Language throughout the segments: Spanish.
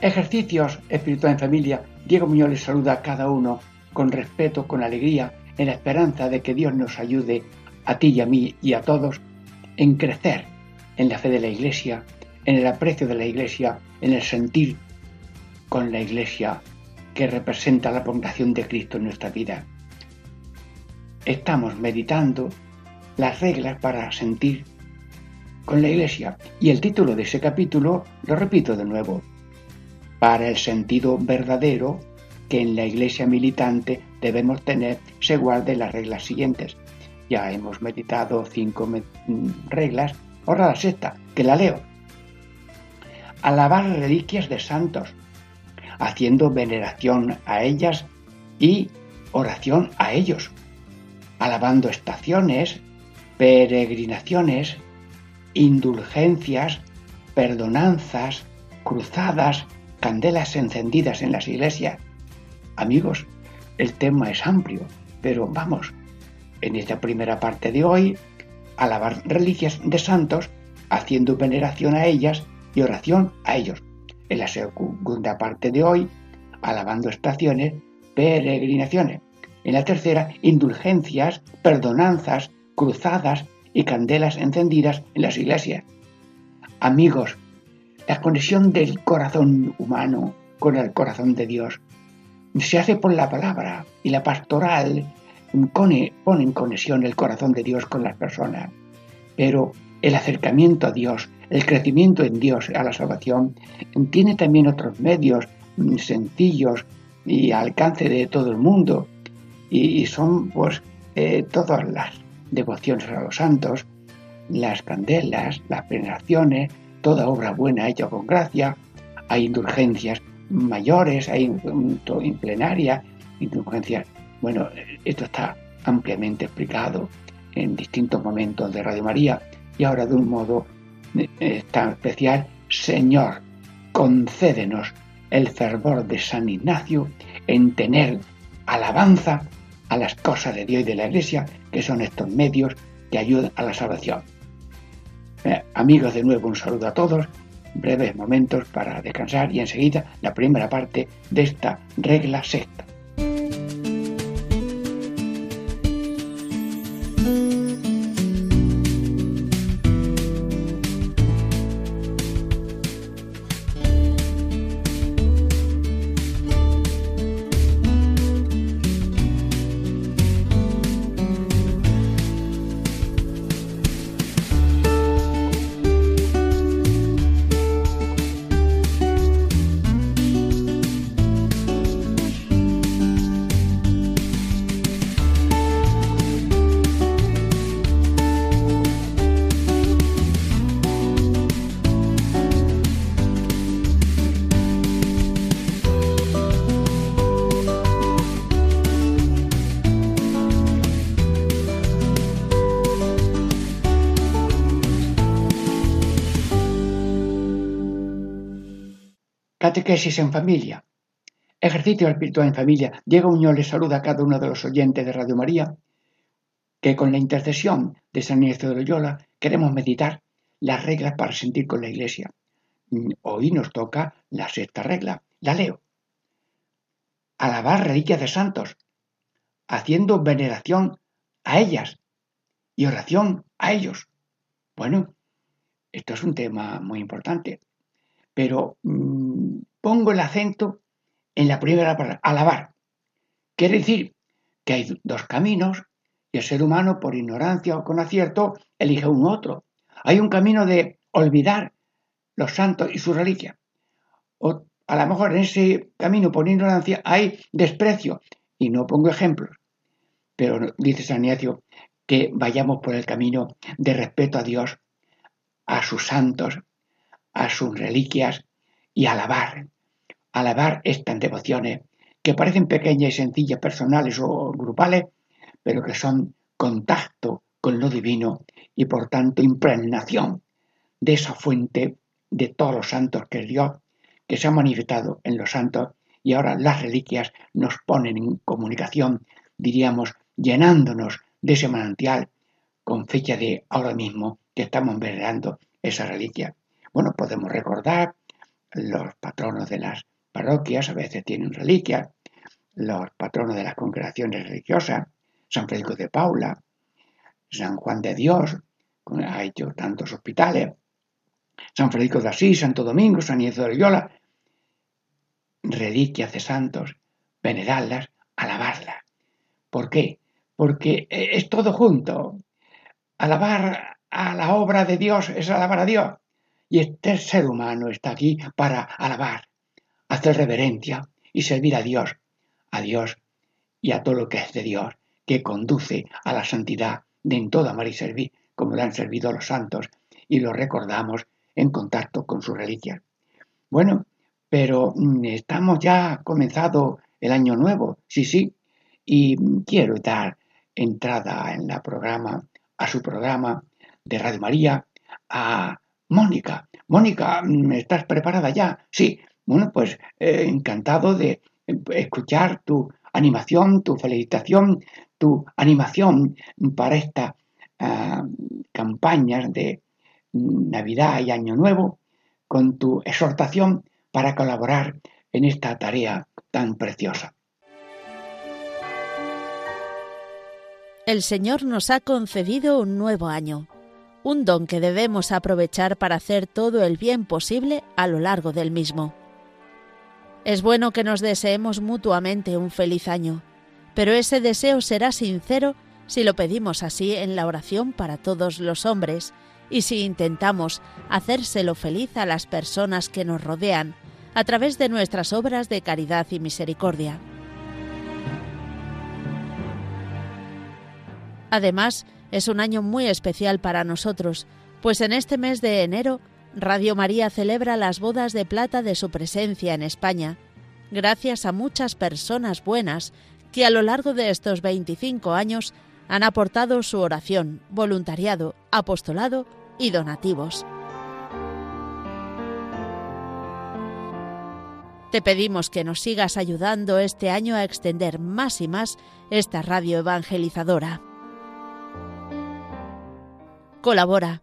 Ejercicios espirituales en familia. Diego Muñoz les saluda a cada uno con respeto, con alegría, en la esperanza de que Dios nos ayude a ti y a mí y a todos en crecer en la fe de la Iglesia, en el aprecio de la Iglesia, en el sentir con la Iglesia que representa la prolongación de Cristo en nuestra vida. Estamos meditando las reglas para sentir con la Iglesia. Y el título de ese capítulo, lo repito de nuevo, para el sentido verdadero que en la Iglesia militante debemos tener, se guarde las reglas siguientes. Ya hemos meditado cinco reglas, ahora la sexta, que la leo. Alabar reliquias de santos, haciendo veneración a ellas y oración a ellos, alabando estaciones, peregrinaciones, indulgencias, perdonanzas, cruzadas, candelas encendidas en las iglesias. Amigos, el tema es amplio, pero vamos, en esta primera parte de hoy, alabar reliquias de santos, haciendo veneración a ellas y oración a ellos. En la segunda parte de hoy, alabando estaciones, peregrinaciones. En la tercera, indulgencias, perdonanzas, cruzadas, y candelas encendidas en las iglesias. Amigos, la conexión del corazón humano con el corazón de Dios se hace por la palabra y la pastoral pone, en conexión el corazón de Dios con las personas. Pero el acercamiento a Dios, el crecimiento en Dios a la salvación, tiene también otros medios mm, sencillos y al alcance de todo el mundo. Y son pues eh, todas las devociones a los santos, las candelas, las veneraciones, toda obra buena hecha con gracia, hay indulgencias mayores, hay en plenaria, indulgencias. Bueno, esto está ampliamente explicado en distintos momentos de Radio María y ahora de un modo eh, tan especial, Señor, concédenos el fervor de San Ignacio en tener alabanza a las cosas de Dios y de la Iglesia, que son estos medios que ayudan a la salvación. Eh, amigos, de nuevo un saludo a todos, breves momentos para descansar y enseguida la primera parte de esta regla sexta. Catequesis en familia. Ejercicio espiritual en familia. Diego Muñoz les saluda a cada uno de los oyentes de Radio María, que con la intercesión de San Ignacio de Loyola queremos meditar las reglas para sentir con la Iglesia. Hoy nos toca la sexta regla. La leo. Alabar reliquias de santos, haciendo veneración a ellas y oración a ellos. Bueno, esto es un tema muy importante, pero mm, pongo el acento en la primera palabra, alabar. Quiere decir que hay dos caminos y el ser humano, por ignorancia o con acierto, elige un otro. Hay un camino de olvidar los santos y su reliquia. O a lo mejor en ese camino, por ignorancia, hay desprecio. Y no pongo ejemplos. Pero dice San Ignacio que vayamos por el camino de respeto a Dios, a sus santos, a sus reliquias y alabar, alabar estas devociones que parecen pequeñas y sencillas, personales o grupales, pero que son contacto con lo divino y por tanto impregnación de esa fuente de todos los santos que es Dios, que se ha manifestado en los santos y ahora las reliquias nos ponen en comunicación, diríamos, llenándonos de ese manantial con fecha de ahora mismo que estamos venerando esa reliquia. Bueno, podemos recordar los patronos de las parroquias, a veces tienen reliquias, los patronos de las congregaciones religiosas, San Francisco de Paula, San Juan de Dios, ha hecho tantos hospitales, San Francisco de Asís, Santo Domingo, San Ignacio de Loyola, reliquias de santos, venerarlas, alabarlas. ¿Por qué? Porque eh, es todo junto. Alabar a la obra de Dios es alabar a Dios. Y este ser humano está aquí para alabar, hacer reverencia y servir a Dios, a Dios y a todo lo que es de Dios, que conduce a la santidad de en toda amar y servir, como le han servido los santos, y lo recordamos en contacto con su religión. Bueno, pero mm, estamos ya comenzado el año nuevo, sí, sí, y quiero dar entrada en la programa, a su programa de Radio María, a Mónica. Mónica, mm, ¿estás preparada ya? Sí, bueno, pues eh, encantado de escuchar tu animación, tu felicitación, tu animación para esta ah, campaña de Navidad y Año Nuevo, con tu exhortación para colaborar en esta tarea tan preciosa. El Señor nos ha concedido un nuevo año, un don que debemos aprovechar para hacer todo el bien posible a lo largo del mismo. Es bueno que nos deseemos mutuamente un feliz año, pero ese deseo será sincero si lo pedimos así en la oración para todos los hombres y si intentamos hacérselo feliz a las personas que nos rodean a través de nuestras obras de caridad y misericordia. Además, es un año muy especial para nosotros, pues en este mes de enero Radio María celebra las bodas de plata de su presencia en España, gracias a muchas personas buenas que a lo largo de estos 25 años han aportado su oración, voluntariado, apostolado y donativos. Te pedimos que nos sigas ayudando este año a extender más y más esta radio evangelizadora. Colabora.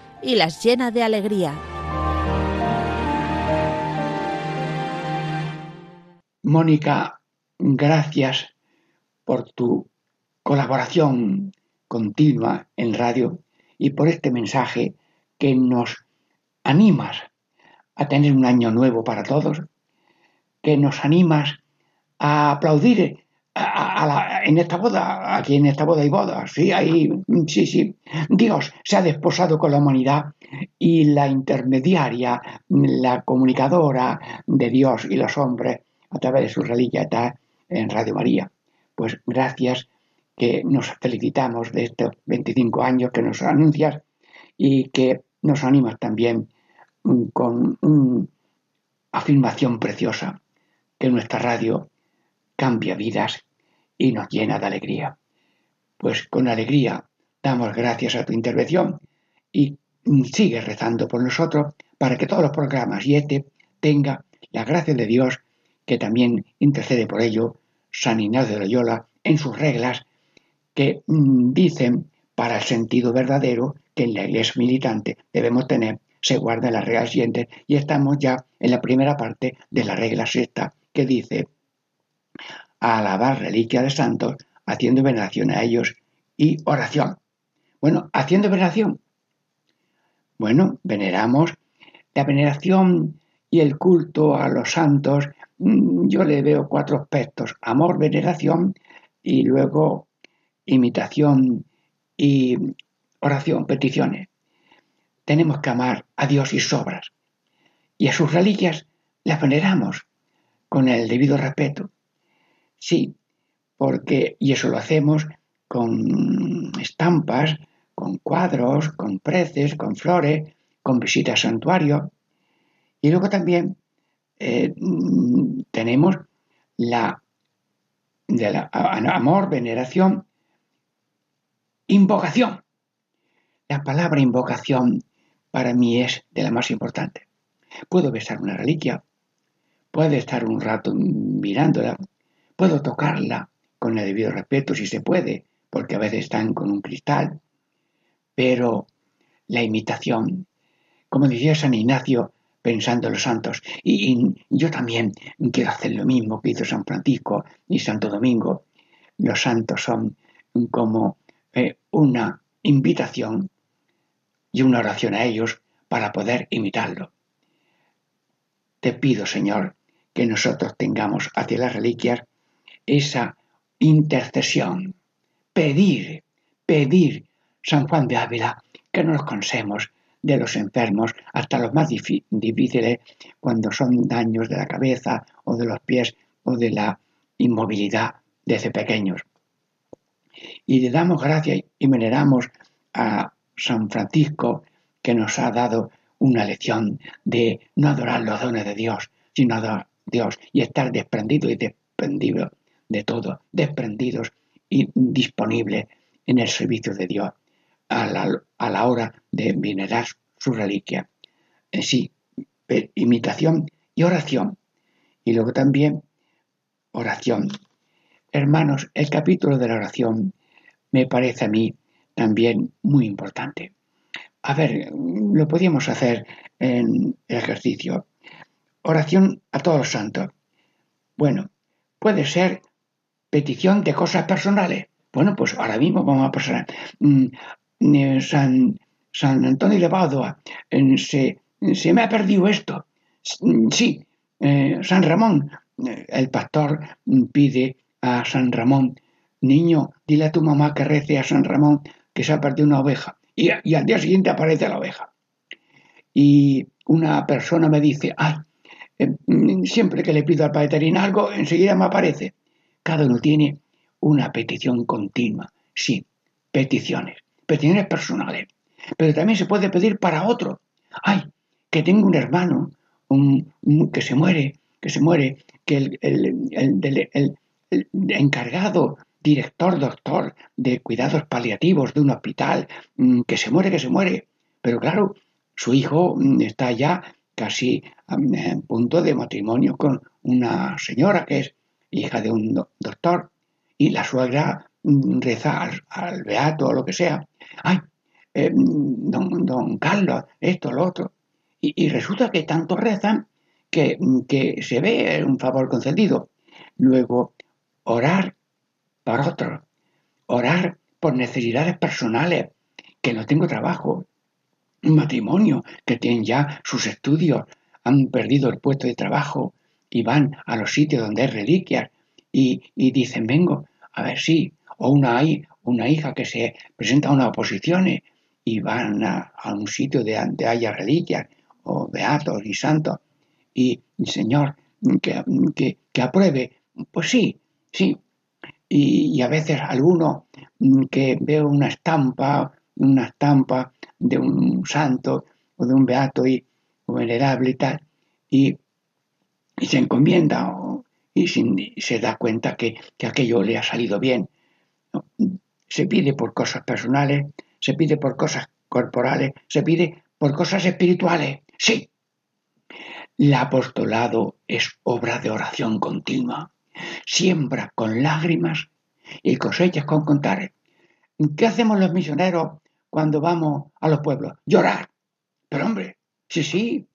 y las llena de alegría. Mónica, gracias por tu colaboración continua en radio y por este mensaje que nos animas a tener un año nuevo para todos, que nos animas a aplaudir en esta boda, aquí en esta boda hay bodas, sí, ahí, sí, sí. Dios se ha desposado con la humanidad y la intermediaria, la comunicadora de Dios y los hombres a través de su reliquia está en Radio María. Pues gracias que nos felicitamos de estos 25 años que nos anuncias y que nos animas también mm, con una afirmación preciosa que nuestra radio cambia vidas y nos llena de alegría. Pues con alegría damos gracias a tu intervención y sigue rezando por nosotros para que todos los programas y este tenga la gracia de Dios que también intercede por ello San Ignacio de Loyola en sus reglas que mm, dicen para el sentido verdadero que en la iglesia militante debemos tener, se guarda las reglas siguientes y estamos ya en la primera parte de la regla sexta que dice alabar reliquia de santos, haciendo veneración a ellos y oración. Bueno, haciendo veneración. Bueno, veneramos la veneración y el culto a los santos mm, yo le veo cuatro aspectos, amor, veneración y luego imitación y oración, peticiones. Tenemos que amar a Dios y sobras. Y a sus reliquias las veneramos con el debido respeto. Sí, porque, y eso lo hacemos con estampas, con cuadros, con preces, con flores, con visitas a santuario. Y luego también eh, tenemos la, de la amor, veneración, invocación. La palabra invocación para mí es de la más importante. Puedo besar una reliquia, puedo estar un rato mirándola, puedo tocarla con el debido respeto si se puede, porque a veces están con un cristal, pero la imitación, como decía San Ignacio pensando en los santos, y, yo también quiero hacer lo mismo que hizo San Francisco y Santo Domingo, los santos son como eh, una invitación y una oración a ellos para poder imitarlo. Te pido, Señor, que nosotros tengamos hacia las reliquias esa intercesión, pedir, pedir, San Juan de Ávila, que no nos cansemos de los enfermos, hasta los más difíciles, cuando son daños de la cabeza o de los pies o de la inmovilidad desde pequeños. Y le damos gracias y veneramos a San Francisco, que nos ha dado una lección de no adorar los dones de Dios, sino adorar a Dios y estar desprendido y desprendido de todo, desprendidos y disponibles en el servicio de Dios a la, hora de venerar su reliquia. En sí, imitación y oración. Y luego también oración. Hermanos, el capítulo de la oración me parece a mí también muy importante. A ver, lo podíamos hacer en el ejercicio. Oración a todos los santos. Bueno, puede ser petición de cosas personales. Bueno, pues ahora mismo vamos a pasar. Mm, eh, San, Antonio de Padua, se, se me ha perdido esto. Mm, sí, eh, San Ramón, eh, el pastor pide a San Ramón, niño, dile a tu mamá que rece a San Ramón que se ha perdido una oveja. Y, al día siguiente aparece la oveja. Y una persona me dice, ay, eh, siempre que le pido al Padre algo, enseguida me aparece. Cada uno tiene una petición continua. Sí, peticiones. Peticiones personales. Pero también se puede pedir para otro. Ay, que tengo un hermano que se muere, que se muere, que el, encargado director, doctor de cuidados paliativos de un hospital, mm, que se muere, que se muere. Pero claro, su hijo mm, está ya casi en punto de matrimonio con una señora que es hija de un doctor y la suegra mm, reza al, beato o lo que sea. Ay, eh, don, don, Carlos, esto, lo otro. Y, resulta que tanto rezan que, que se ve un favor concedido. Luego, orar para otros, orar por necesidades personales, que no tengo trabajo, un matrimonio, que tienen ya sus estudios, han perdido el puesto de trabajo y van a los sitios donde hay reliquias y, dicen, vengo, a ver si, o una, una hija que se presenta a una oposición y van a, un sitio de, donde haya reliquias, o beatos y santos, y, Señor, que, que, que apruebe, pues sí, sí, y, a veces alguno mm, que ve una estampa, una estampa de un santo o de un beato y, venerable y tal, y, se encomienda y, se da cuenta que, aquello le ha salido bien. Se pide por cosas personales, se pide por cosas corporales, se pide por cosas espirituales. Sí, el apostolado es obra de oración continua siembra con lágrimas y cosechas con contares. ¿Qué hacemos los misioneros cuando vamos a los pueblos? Llorar. Pero hombre, sí, sí,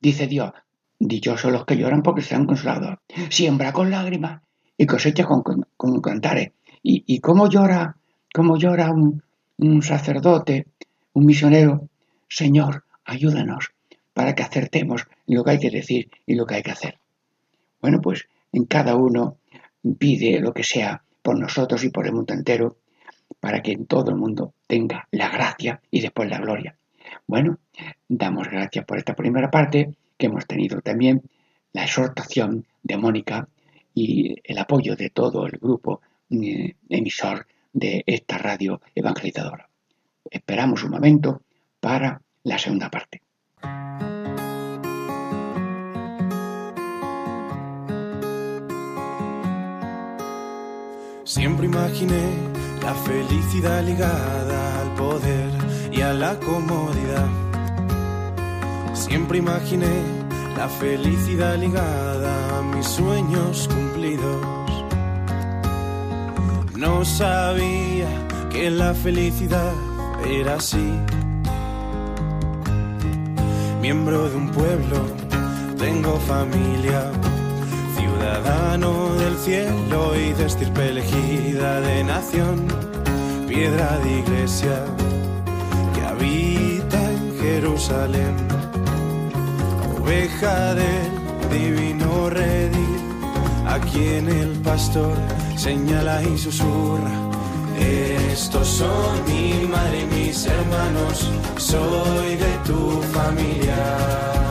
dice Dios, dichosos los que lloran porque serán consolados. Siembra con lágrimas y cosecha con, con, cantares. ¿Y, cómo llora, cómo llora un, un sacerdote, un misionero? Señor, ayúdanos para que acertemos lo que hay que decir y lo que hay que hacer. Bueno, pues en cada uno pide lo que sea por nosotros y por el mundo entero, para que todo el mundo tenga la gracia y después la gloria. Bueno, damos gracias por esta primera parte que hemos tenido también la exhortación de Mónica y el apoyo de todo el grupo eh, emisor de esta radio evangelizadora. Esperamos un momento para la segunda parte. Siempre imaginé la felicidad ligada al poder y a la comodidad. Siempre imaginé la felicidad ligada a mis sueños cumplidos. No sabía que la felicidad era así. Miembro de un pueblo, tengo familia ciudadano del cielo y de estirpe elegida de nación, piedra de iglesia que habita en Jerusalén, oveja del divino redil, a quien el pastor señala y susurra. Estos son mi madre y mis hermanos, soy de tu familia.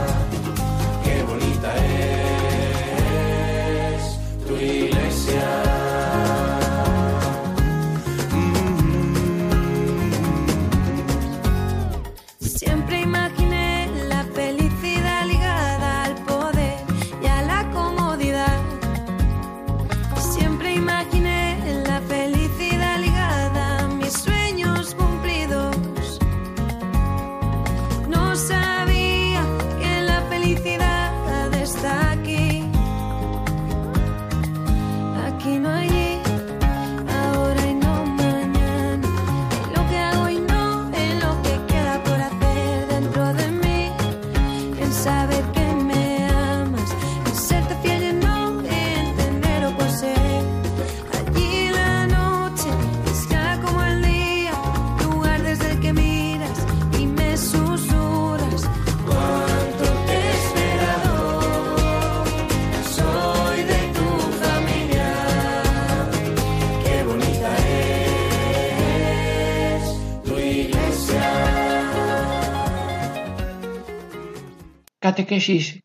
Catequesis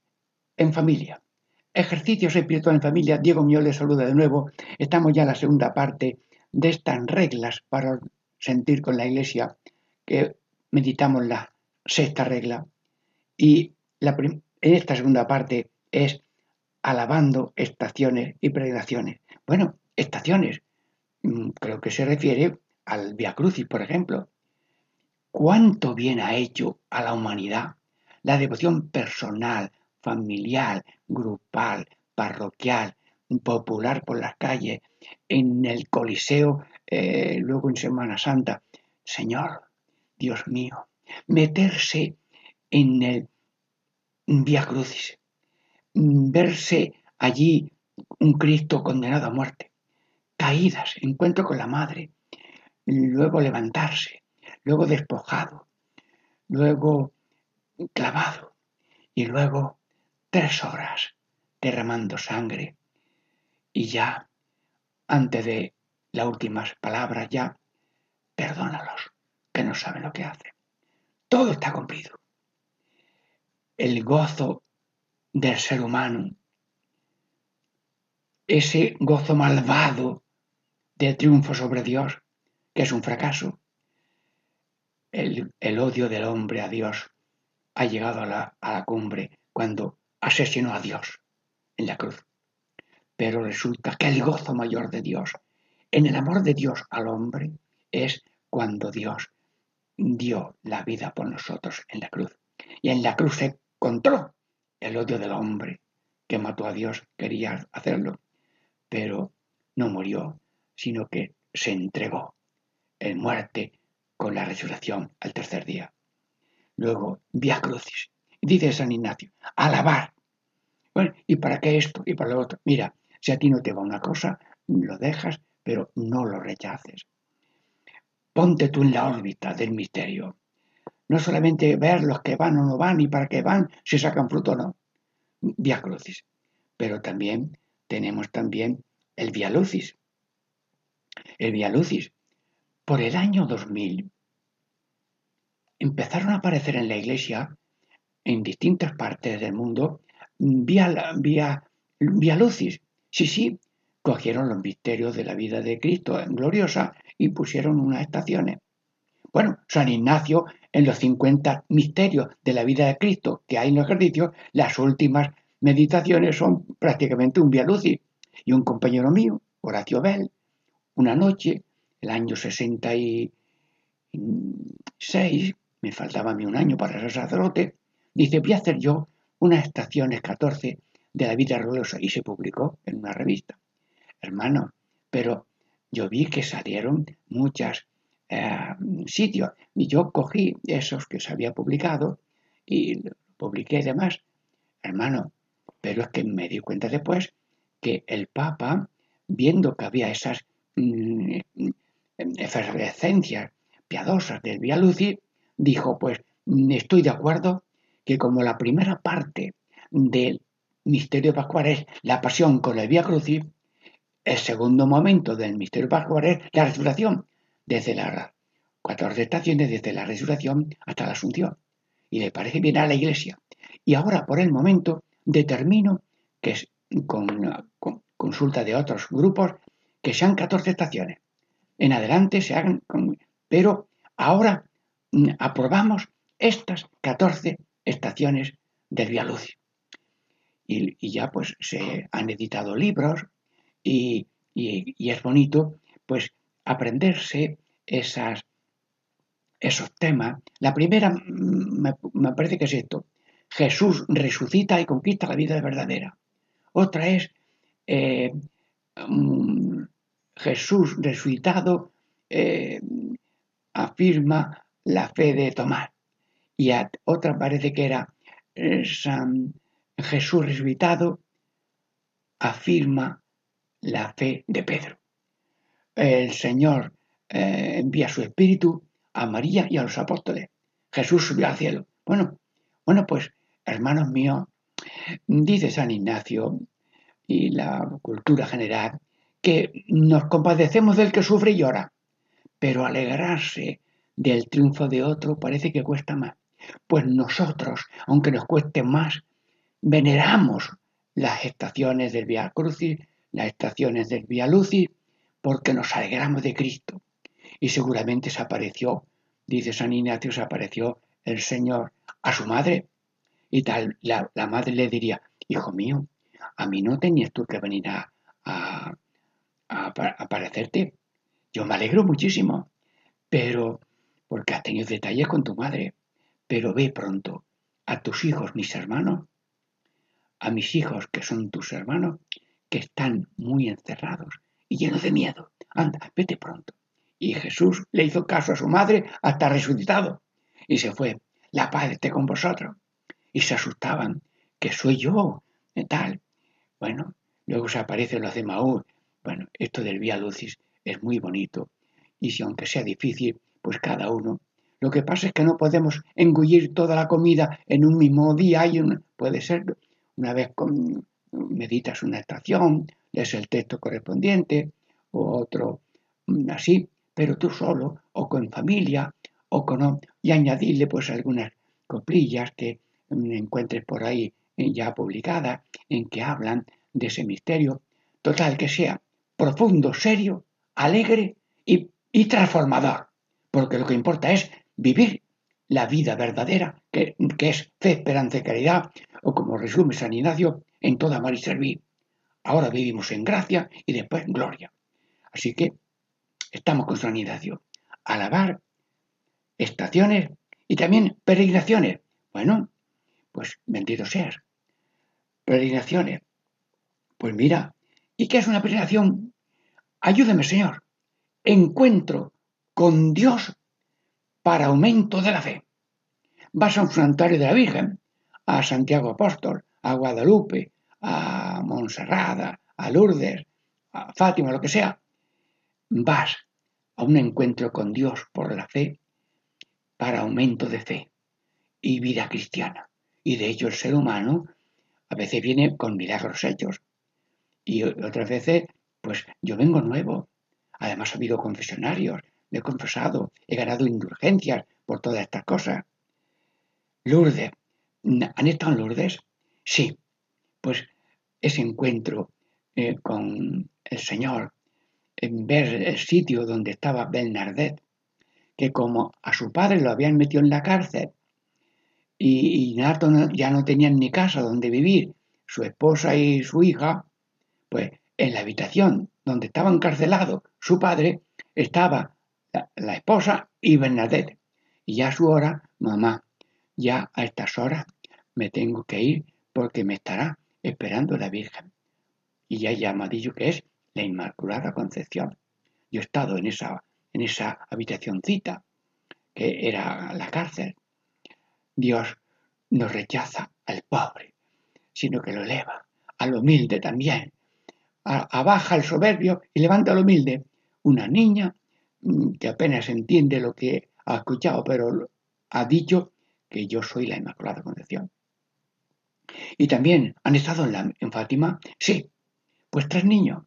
en familia. Ejercicios espirituales en familia. Diego Miol les saluda de nuevo. Estamos ya en la segunda parte de estas reglas para sentir con la iglesia que meditamos la sexta regla. Y en esta segunda parte es alabando estaciones y peregrinaciones. Bueno, estaciones. Mm, creo que se refiere al Via Crucis, por ejemplo. ¿Cuánto bien ha hecho a la humanidad la devoción personal, familiar, grupal, parroquial, popular por las calles, en el Coliseo, eh, luego en Semana Santa. Señor, Dios mío, meterse en el Via Crucis, verse allí un Cristo condenado a muerte, caídas, encuentro con la Madre, luego levantarse, luego despojado, luego clavado y luego tres horas derramando sangre y ya, antes de las últimas palabras, ya, perdónalos, que no saben lo que hacen. Todo está cumplido. El gozo del ser humano, ese gozo malvado del triunfo sobre Dios, que es un fracaso, el, el odio del hombre a Dios, ha llegado a la, cumbre cuando asesinó a Dios en la cruz. Pero resulta que el gozo mayor de Dios, en el amor de Dios al hombre, es cuando Dios dio la vida por nosotros en la cruz. Y en la cruz se encontró el odio del hombre que mató a Dios, quería hacerlo, pero no murió, sino que se entregó en muerte con la resurrección al tercer día. Luego, Via Crucis. Dice San Ignacio, alabar. Bueno, ¿y para qué esto? Y para lo otro. Mira, si a ti no te va una cosa, lo dejas, pero no lo rechaces. Ponte tú en la órbita del misterio. No solamente ver los que van o no van y para qué van, si sacan fruto o no. Via Crucis. pero también tenemos también el Via Lucis. El Via Lucis, por el año 2000, empezaron a aparecer en la iglesia, en distintas partes del mundo, vía, vía, vía lucis. Sí, sí, cogieron los misterios de la vida de Cristo en gloriosa y pusieron unas estaciones. Bueno, San Ignacio, en los 50 misterios de la vida de Cristo que hay en los ejercicios, las últimas meditaciones son prácticamente un via lucis. Y un compañero mío, Horacio Bell, una noche, el año 66, me faltaba a mí un año para ser sacerdote, dice, voy a hacer yo unas estaciones 14 de la vida religiosa y se publicó en una revista. Hermano, pero yo vi que salieron muchos eh, sitios y yo cogí esos que se había publicado y publiqué demás. Hermano, pero es que me di cuenta después que el Papa, viendo que había esas mm, efervescencias piadosas del Via Lucis, dijo, pues estoy de acuerdo que como la primera parte del misterio pascual es la pasión con el Via Crucis, el segundo momento del misterio pascual es la resurrección, desde las 14 estaciones, desde la resurrección hasta la asunción. Y le parece bien a la iglesia. Y ahora, por el momento, determino que es con, con consulta de otros grupos que sean 14 estaciones. En adelante se hagan, pero ahora Mm, aprobamos estas 14 estaciones del Via Lucis. Y, ya pues se han editado libros y, es bonito pues aprenderse esas, esos temas. La primera mm, me, parece que es esto. Jesús resucita y conquista la vida verdadera. Otra es eh, mm, Jesús resucitado eh, afirma la fe de Tomás. Y a otra parece que era eh, San Jesús resucitado, afirma la fe de Pedro. El Señor eh, envía su espíritu a María y a los apóstoles. Jesús subió al cielo. Bueno, bueno, pues, hermanos míos, dice San Ignacio y la cultura general que nos compadecemos del que sufre y llora, pero alegrarse del triunfo de otro parece que cuesta más. Pues nosotros, aunque nos cueste más, veneramos las estaciones del Via Crucis, las estaciones del Via Lucis, porque nos alegramos de Cristo. Y seguramente se apareció, dice San Ignacio, se apareció el Señor a su madre. Y tal, la, madre le diría, hijo mío, a mí no tenías tú que venir a, a, a aparecerte. Yo me alegro muchísimo, pero porque has tenido detalles con tu madre, pero ve pronto a tus hijos, mis hermanos, a mis hijos que son tus hermanos, que están muy encerrados y llenos de miedo. Anda, vete pronto. Y Jesús le hizo caso a su madre hasta resucitado. Y se fue. La paz esté con vosotros. Y se asustaban. Que soy yo. ¿Qué tal? Bueno, luego se aparecen los de Maúr. Bueno, esto del Vía Lucis es muy bonito. Y si aunque sea difícil, pues cada uno. Lo que pasa es que no podemos engullir toda la comida en un mismo día y puede ser una vez con, meditas una estación, lees el texto correspondiente o otro mm, así, pero tú solo o con familia o con y añadirle pues algunas coplillas que mm, encuentres por ahí eh, ya publicadas en que hablan de ese misterio, total que sea profundo, serio, alegre y, y transformador porque lo que importa es vivir la vida verdadera, que, es fe, esperanza y caridad, o como resume San Ignacio, en toda amar y servir. Ahora vivimos en gracia y después en gloria. Así que estamos con San Ignacio. Alabar estaciones y también peregrinaciones. Bueno, pues bendito seas. Peregrinaciones. Pues mira, ¿y qué es una peregrinación? Ayúdeme, Señor. Encuentro con Dios para aumento de la fe. Vas a un santuario de la Virgen, a Santiago Apóstol, a Guadalupe, a Montserrat, a Lourdes, a Fátima, lo que sea. Vas a un encuentro con Dios por la fe para aumento de fe y vida cristiana. Y de hecho el ser humano A veces viene con milagros hechos. Y otras veces, pues yo vengo nuevo. Además ha habido confesionarios, he confesado, he ganado indulgencias por todas estas cosas. Lourdes, ¿han estado en Lourdes? Sí, pues ese encuentro eh, con el Señor, en ver el sitio donde estaba Bernardet, que como a su padre lo habían metido en la cárcel y, y Nato ya no tenían ni casa donde vivir, su esposa y su hija, pues en la habitación donde estaba encarcelado su padre estaba la, esposa y Bernadette. Y ya a su hora, mamá, ya a estas horas me tengo que ir porque me estará esperando la Virgen. Y ya llamadillo que es la Inmaculada Concepción. Yo he estado en esa, en esa habitacioncita que era la cárcel. Dios no rechaza al pobre, sino que lo eleva, al humilde también. Abaja al soberbio y levanta al humilde. Una niña que apenas entiende lo que ha escuchado, pero ha dicho que yo soy la Inmaculada Concepción. Y también han estado en, la, en Fátima, sí, pues tres niños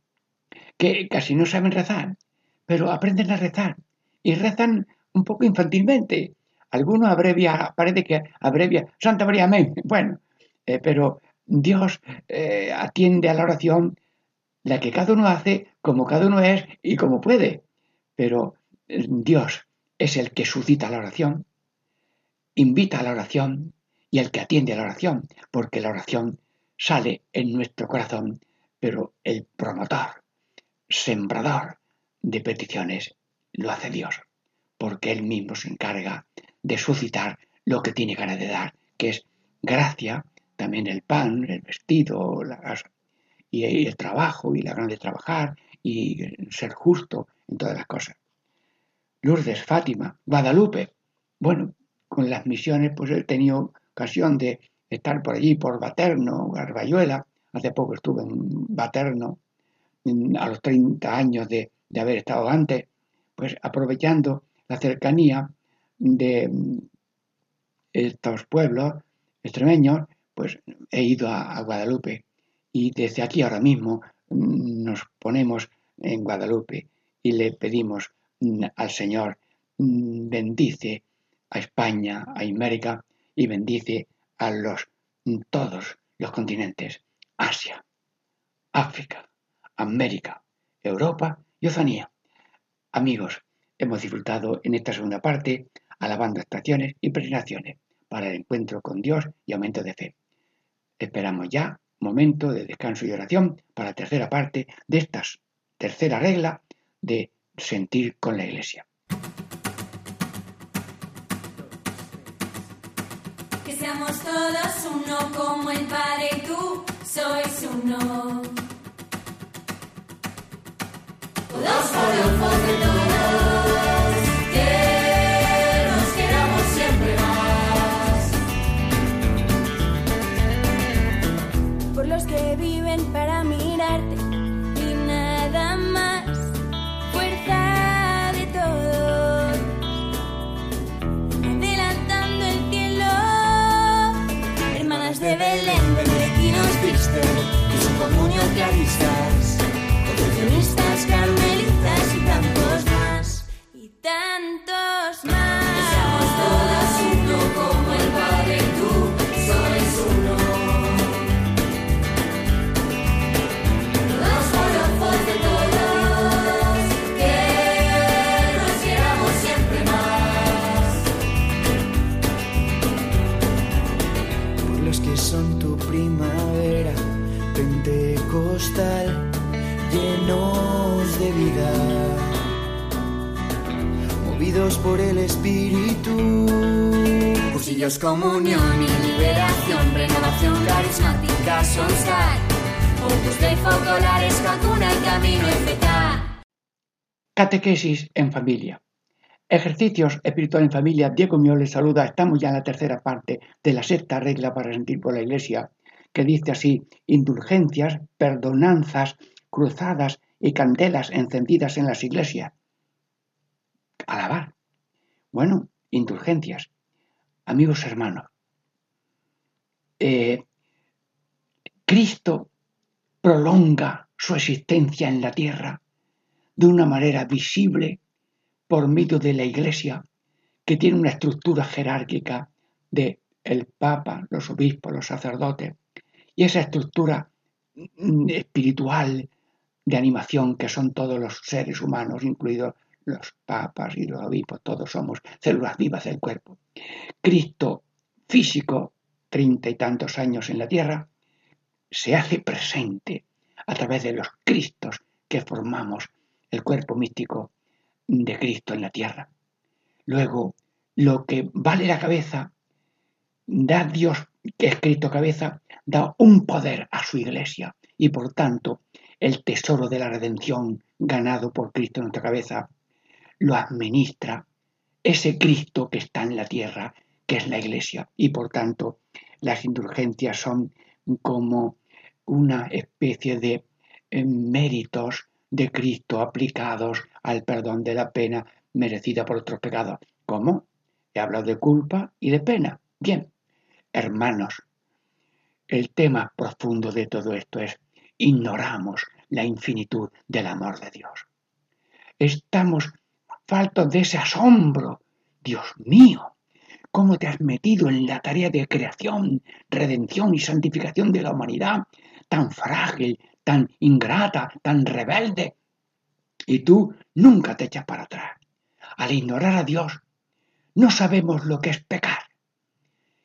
que casi no saben rezar, pero aprenden a rezar y rezan un poco infantilmente. Algunos abrevia, parece que abrevia Santa María Amén. Bueno, eh, pero Dios eh, atiende a la oración la que cada uno hace como cada uno es y como puede. Pero Dios es el que suscita la oración, invita a la oración y el que atiende a la oración, porque la oración sale en nuestro corazón, pero el promotor, sembrador de peticiones lo hace Dios, porque Él mismo se encarga de suscitar lo que tiene ganas de dar, que es gracia, también el pan, el vestido, y el trabajo, y la gana de trabajar, y ser justo en todas las cosas. Lourdes, Fátima, Guadalupe. Bueno, con las misiones pues he tenido ocasión de estar por allí, por Baterno, Garbayuela. Hace poco estuve en Baterno, a los 30 años de, haber estado antes, pues aprovechando la cercanía de estos pueblos extremeños, pues he ido a, a Guadalupe y desde aquí ahora mismo mm, nos ponemos en Guadalupe y le pedimos mm, al Señor, mm, bendice a España, a América y bendice a los todos los continentes, Asia, África, América, Europa y Oceanía. Amigos, hemos disfrutado en esta segunda parte alabando estaciones y presentaciones para el encuentro con Dios y aumento de fe. Esperamos ya momento de descanso y oración para la tercera parte de esta tercera regla de sentir con la Iglesia. Que seamos todos uno como el Padre y tú sois uno. Todos por de Comunión y liberación, renovación carismática, vacuna y camino. Catequesis en familia. Ejercicios espiritual en familia. Diego Miol les saluda. Estamos ya en la tercera parte de la sexta regla para sentir por la Iglesia, que dice así: indulgencias, perdonanzas, cruzadas y candelas encendidas en las iglesias. Alabar. Bueno, indulgencias. Amigos hermanos, eh, Cristo prolonga su existencia en la tierra de una manera visible por medio de la Iglesia, que tiene una estructura jerárquica de el Papa, los obispos, los sacerdotes, y esa estructura mm, espiritual de animación que son todos los seres humanos, incluidos los papas y los obispos, todos somos células vivas del cuerpo. Cristo físico, treinta y tantos años en la tierra, se hace presente a través de los Cristos que formamos el cuerpo místico de Cristo en la tierra. Luego, lo que vale la cabeza, da Dios, que es Cristo cabeza, da un poder a su iglesia y por tanto el tesoro de la redención ganado por Cristo en nuestra cabeza lo administra ese Cristo que está en la tierra, que es la iglesia y por tanto las indulgencias son como una especie de eh, méritos de Cristo aplicados al perdón de la pena merecida por otros pecados. ¿Cómo? He hablado de culpa y de pena. Bien, hermanos, el tema profundo de todo esto es ignoramos la infinitud del amor de Dios. Estamos faltos de ese asombro. Dios mío, ¿cómo te has metido en la tarea de creación, redención y santificación de la humanidad tan frágil, tan ingrata, tan rebelde. Y tú nunca te echas para atrás. Al ignorar a Dios, no sabemos lo que es pecar.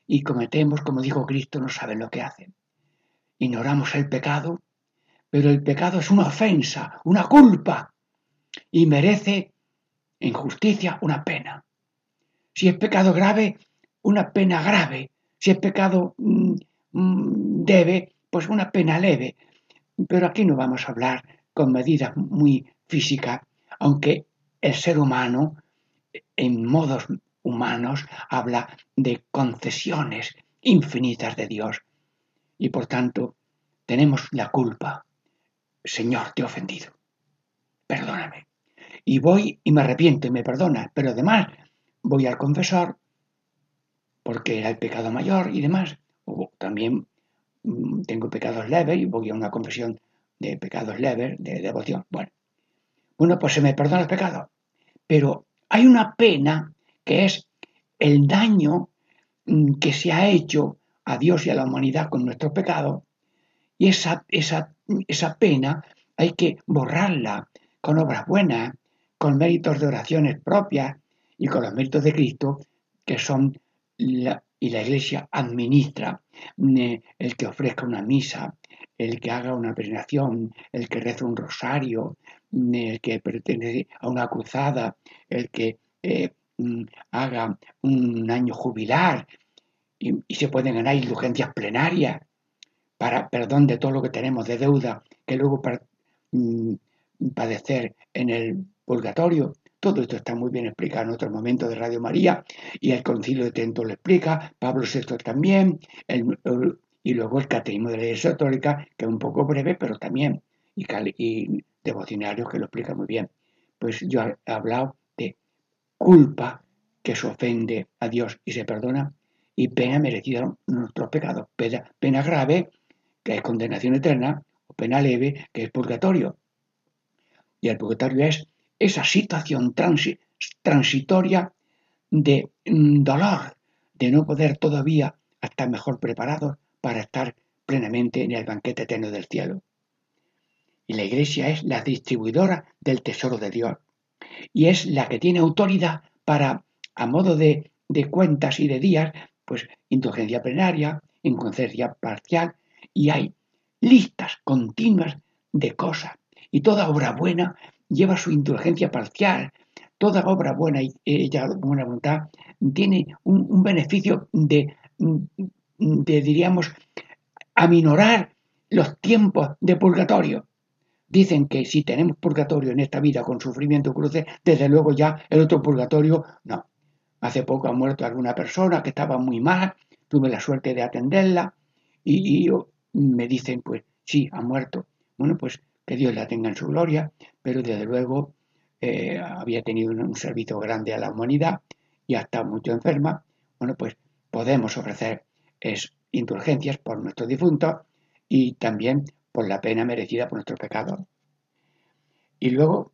Y cometemos, como dijo Cristo, no saben lo que hacen. Ignoramos el pecado, pero el pecado es una ofensa, una culpa, y merece en justicia una pena. Si es pecado grave, una pena grave. Si es pecado mm, mm, debe, pues una pena leve. Pero aquí no vamos a hablar con medidas muy físicas, aunque el ser humano, en modos humanos, habla de concesiones infinitas de Dios. Y por tanto, tenemos la culpa. Señor, te he ofendido. Perdóname. Y voy y me arrepiento y me perdona. Pero además voy al confesor porque era el pecado mayor y demás. O también mm, tengo pecados leves y voy a una confesión de pecados leves, de devoción. Bueno, bueno, pues se me perdona el pecado. Pero hay una pena que es el daño mm, que se ha hecho a Dios y a la humanidad con nuestro pecado. Y esa, esa, esa pena hay que borrarla con obras buenas, con méritos de oraciones propias y con los méritos de Cristo, que son la, y la Iglesia administra mm, el que ofrezca una misa, el que haga una peregrinación, el que reza un rosario, mm, el que pertenece a una cruzada, el que eh, mm, haga un año jubilar y, se pueden ganar indulgencias plenarias para perdón de todo lo que tenemos de deuda que luego padecer en el purgatorio. Todo esto está muy bien explicado en otro momento de Radio María y el Concilio de Trento lo explica, Pablo VI también, y luego el Catecismo de la Iglesia Católica, que es un poco breve, pero también, y, y devocionarios que lo explica muy bien. Pues yo he hablado de culpa que se ofende a Dios y se perdona, y pena merecida nuestros pecados, pena, pena grave, que es condenación eterna, o pena leve, que es purgatorio. Y el purgatorio es esa situación transitoria de mm, dolor, de no poder todavía estar mejor preparados para estar plenamente en el banquete eterno del cielo. Y la iglesia es la distribuidora del tesoro de Dios. Y es la que tiene autoridad para, a modo de, de cuentas y de días, pues indulgencia plenaria, inconcencia parcial, y hay listas continuas de cosas. Y toda obra buena lleva su indulgencia parcial. Toda obra buena y ella buena voluntad tiene un, beneficio de, de, diríamos, aminorar los tiempos de purgatorio. Dicen que si tenemos purgatorio en esta vida con sufrimiento cruce, desde luego ya el otro purgatorio no. Hace poco ha muerto alguna persona que estaba muy mal, tuve la suerte de atenderla y, y me dicen, pues sí, ha muerto. Bueno, pues que Dios la tenga en su gloria, pero desde luego eh, había tenido un, servicio grande a la humanidad y hasta mucho enferma. Bueno, pues podemos ofrecer es, indulgencias por nuestros difuntos y también por la pena merecida por nuestros pecados. Y luego,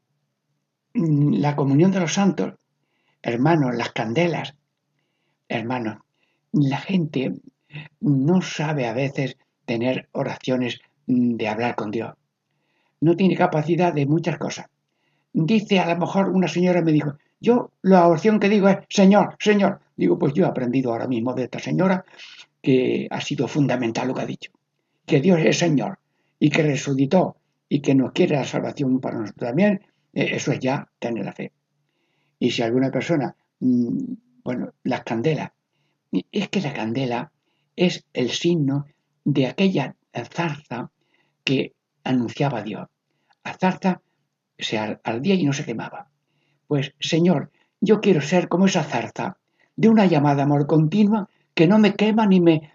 mm, la comunión de los santos, hermanos, las candelas, hermanos, la gente no sabe a veces tener oraciones de hablar con Dios. No tiene capacidad de muchas cosas. Dice, a lo mejor una señora me dijo, yo la oración que digo es, Señor, Señor. Digo, pues yo he aprendido ahora mismo de esta señora que ha sido fundamental lo que ha dicho. Que Dios es Señor y que resucitó y que nos quiere la salvación para nosotros también, eh, eso es ya tener la fe. Y si alguna persona, mm, bueno, las candelas, es que la candela es el signo de aquella zarza que anunciaba Dios. La zarza se ardía y no se quemaba. Pues, Señor, yo quiero ser como esa zarza, de una llamada amor continua que no me quema ni me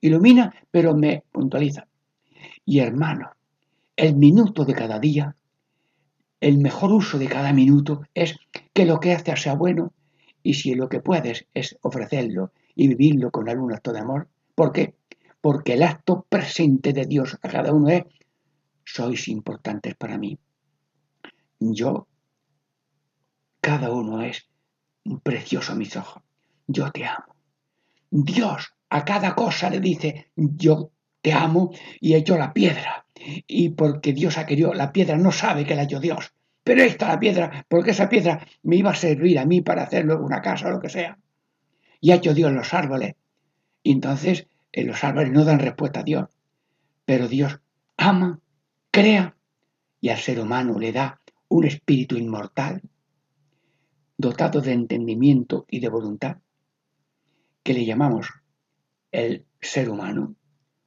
ilumina, pero me puntualiza. Y hermano, el minuto de cada día, el mejor uso de cada minuto es que lo que haces sea bueno y si lo que puedes es ofrecerlo y vivirlo con algún acto de amor. ¿Por qué? Porque el acto presente de Dios a cada uno es, sois importantes para mí. Yo, cada uno es precioso a mis ojos. Yo te amo. Dios a cada cosa le dice, yo te amo y he hecho la piedra. Y porque Dios ha querido, la piedra no sabe que la hecho Dios. Pero esta la piedra, porque esa piedra me iba a servir a mí para hacer luego una casa o lo que sea y ha hecho Dios los árboles. Y entonces en los árboles no dan respuesta a Dios. Pero Dios ama, crea y al ser humano le da un espíritu inmortal, dotado de entendimiento y de voluntad, que le llamamos el ser humano,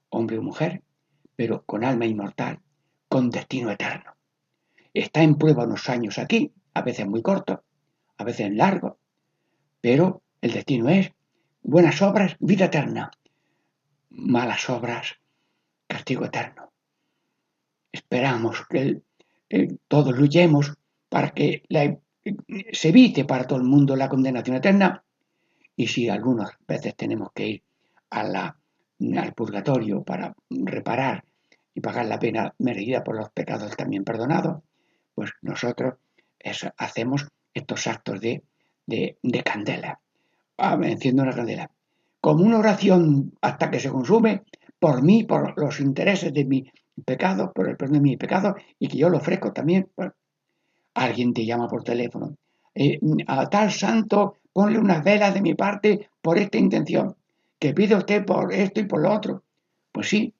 hombre o mujer, pero con alma inmortal, con destino eterno. Está en prueba unos años aquí, a veces muy cortos, a veces largos, pero el destino es buenas obras, vida eterna. Malas obras, castigo eterno. Esperamos que todos luchemos para que se evite para todo el mundo la condenación eterna. Y si algunas veces tenemos que ir al purgatorio para reparar y pagar la pena merecida por los pecados también perdonados, pues nosotros hacemos estos actos de candela ah, enciendo una candela, como una oración hasta que se consume por mí, por los intereses de mi pecado, por el perdón de mi pecado, y que yo lo ofrezco también. alguien te llama por teléfono. Eh, a tal santo, ponle unas velas de mi parte por esta intención. Que pide usted por esto y por lo otro. Pues sí.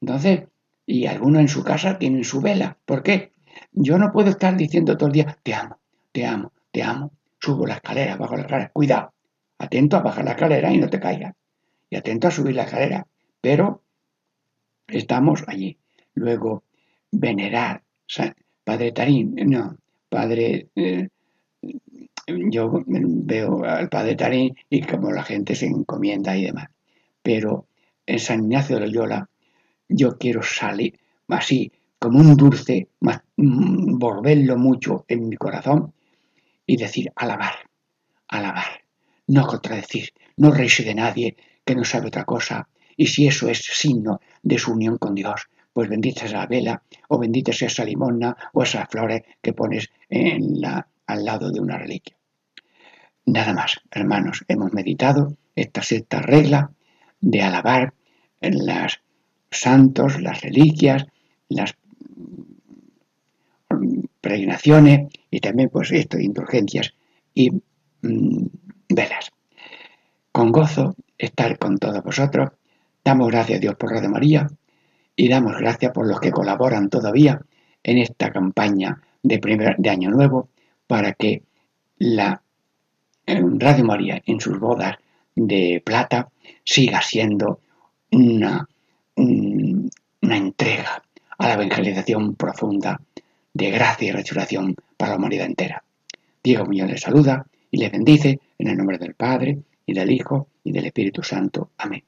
Entonces, y algunos en su casa tienen su vela. ¿Por qué? Yo no puedo estar diciendo todo el día, te amo, te amo, te amo. Subo la escalera, bajo la escalera. Cuidado. Atento a bajar la escalera y no te caigas. Y atento a subir la escalera. Pero estamos allí. Luego, venerar. Padre Tarín, no, Padre... Eh, yo veo al Padre Tarín y como la gente se encomienda y demás. Pero en San Ignacio de Loyola yo quiero salir así, como un dulce, mm, volverlo mucho en mi corazón y decir alabar, alabar no contradecir, no reírse de nadie que no sabe otra cosa. Y si eso es signo de su unión con Dios, pues bendita la vela, o bendita esa limona, o esas flores que pones en la, al lado de una reliquia. Nada más, hermanos, hemos meditado esta sexta regla de alabar las santos, las reliquias, las peregrinaciones y también pues esto indulgencias y mm, velas. Con gozo estar con todos vosotros. Damos gracias a Dios por Radio María y damos gracias por los que colaboran todavía en esta campaña de, primer, de Año Nuevo para que la Radio María en sus bodas de plata siga siendo una, una entrega a la evangelización profunda de gracia y resurrección para la humanidad entera. Diego Muñoz les saluda y les bendice en el nombre del Padre, y del Hijo, y del Espíritu Santo. Amén.